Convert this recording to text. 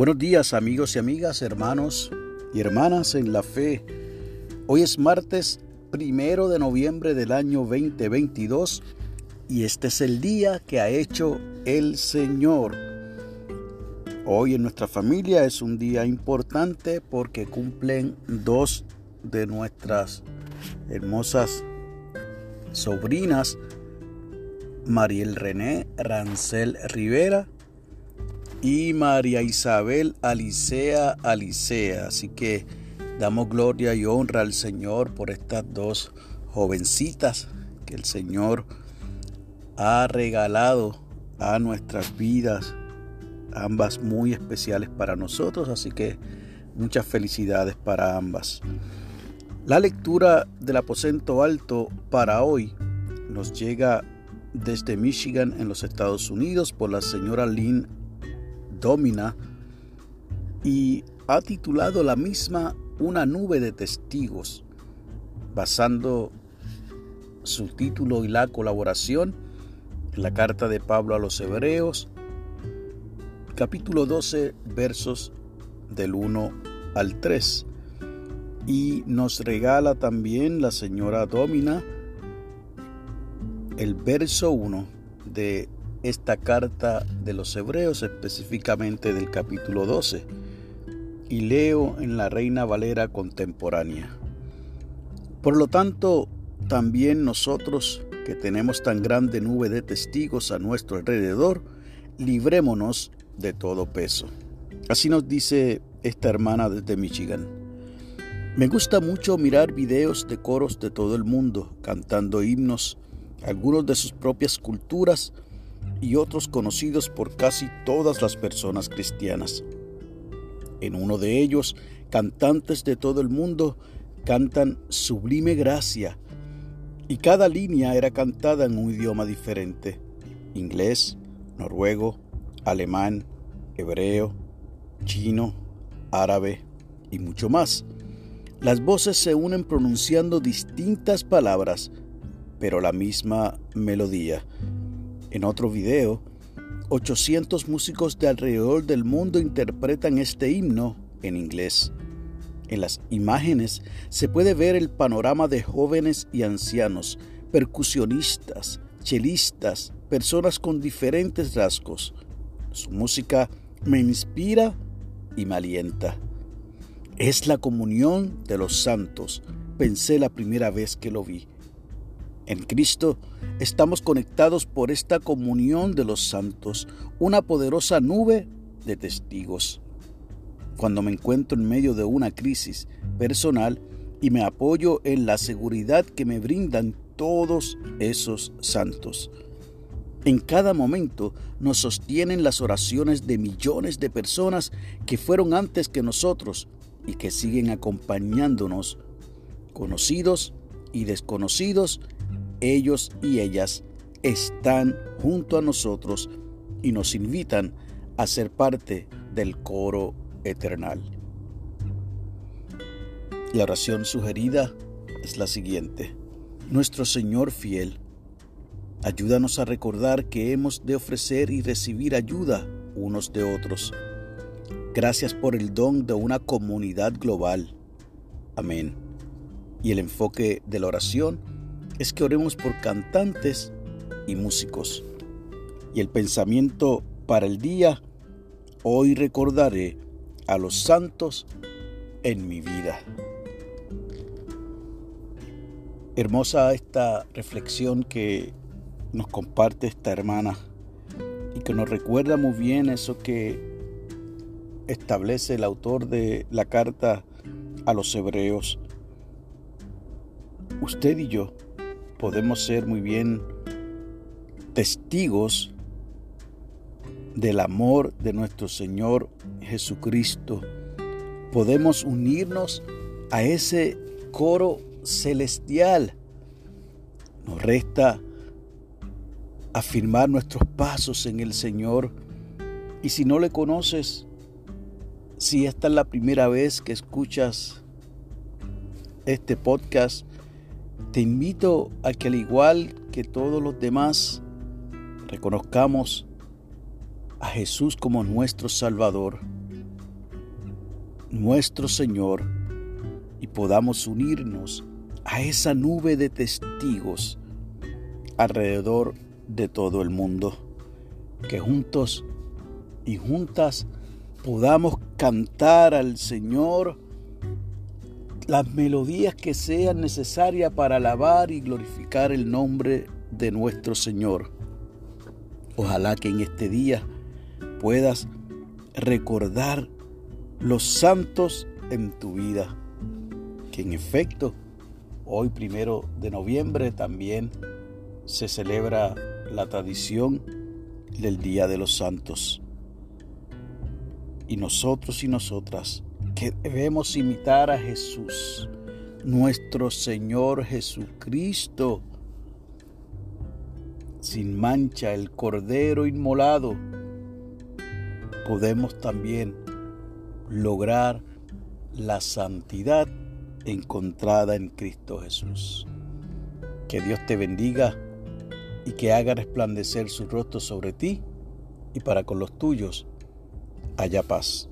Buenos días amigos y amigas, hermanos y hermanas en la fe. Hoy es martes primero de noviembre del año 2022 y este es el día que ha hecho el Señor. Hoy en nuestra familia es un día importante porque cumplen dos de nuestras hermosas sobrinas, Mariel René Rancel Rivera y María Isabel Alicea Alicea. Así que damos gloria y honra al Señor por estas dos jovencitas que el Señor ha regalado a nuestras vidas, ambas muy especiales para nosotros, así que muchas felicidades para ambas. La lectura del aposento alto para hoy nos llega desde Michigan en los Estados Unidos por la señora Lynn Domina y ha titulado la misma Una nube de testigos, basando su título y la colaboración en la carta de Pablo a los Hebreos, capítulo 12, versos del 1 al 3. Y nos regala también la señora Domina el verso 1 de esta carta de los Hebreos, específicamente del capítulo 12, y leo en la Reina Valera contemporánea. Por lo tanto, también nosotros, que tenemos tan grande nube de testigos a nuestro alrededor, librémonos de todo peso. Así nos dice esta hermana desde Michigan. Me gusta mucho mirar videos de coros de todo el mundo cantando himnos, algunos de sus propias culturas, y otros conocidos por casi todas las personas cristianas. En uno de ellos, cantantes de todo el mundo cantan Sublime Gracia, y cada línea era cantada en un idioma diferente, inglés, noruego, alemán, hebreo, chino, árabe y mucho más. Las voces se unen pronunciando distintas palabras, pero la misma melodía. En otro video, 800 músicos de alrededor del mundo interpretan este himno en inglés. En las imágenes se puede ver el panorama de jóvenes y ancianos, percusionistas, chelistas, personas con diferentes rasgos. Su música me inspira y me alienta. Es la comunión de los santos, pensé la primera vez que lo vi. En Cristo estamos conectados por esta comunión de los santos, una poderosa nube de testigos. Cuando me encuentro en medio de una crisis personal y me apoyo en la seguridad que me brindan todos esos santos. En cada momento nos sostienen las oraciones de millones de personas que fueron antes que nosotros y que siguen acompañándonos, conocidos y desconocidos, ellos y ellas están junto a nosotros y nos invitan a ser parte del coro eternal. La oración sugerida es la siguiente. Nuestro Señor fiel, ayúdanos a recordar que hemos de ofrecer y recibir ayuda unos de otros. Gracias por el don de una comunidad global. Amén. Y el enfoque de la oración es que oremos por cantantes y músicos. Y el pensamiento para el día, hoy recordaré a los santos en mi vida. Hermosa esta reflexión que nos comparte esta hermana y que nos recuerda muy bien eso que establece el autor de la carta a los hebreos. Usted y yo podemos ser muy bien testigos del amor de nuestro Señor Jesucristo. Podemos unirnos a ese coro celestial. Nos resta afirmar nuestros pasos en el Señor. Y si no le conoces, si esta es la primera vez que escuchas este podcast, te invito a que al igual que todos los demás, reconozcamos a Jesús como nuestro Salvador nuestro Señor y podamos unirnos a esa nube de testigos alrededor de todo el mundo. Que juntos y juntas podamos cantar al Señor las melodías que sean necesarias para alabar y glorificar el nombre de nuestro Señor. Ojalá que en este día puedas recordar los santos en tu vida, que en efecto hoy primero de noviembre también se celebra la tradición del Día de los Santos. Y nosotros y nosotras que debemos imitar a Jesús, nuestro Señor Jesucristo, sin mancha, el Cordero inmolado, podemos también lograr la santidad encontrada en Cristo Jesús. Que Dios te bendiga y que haga resplandecer su rostro sobre ti y para con los tuyos haya paz.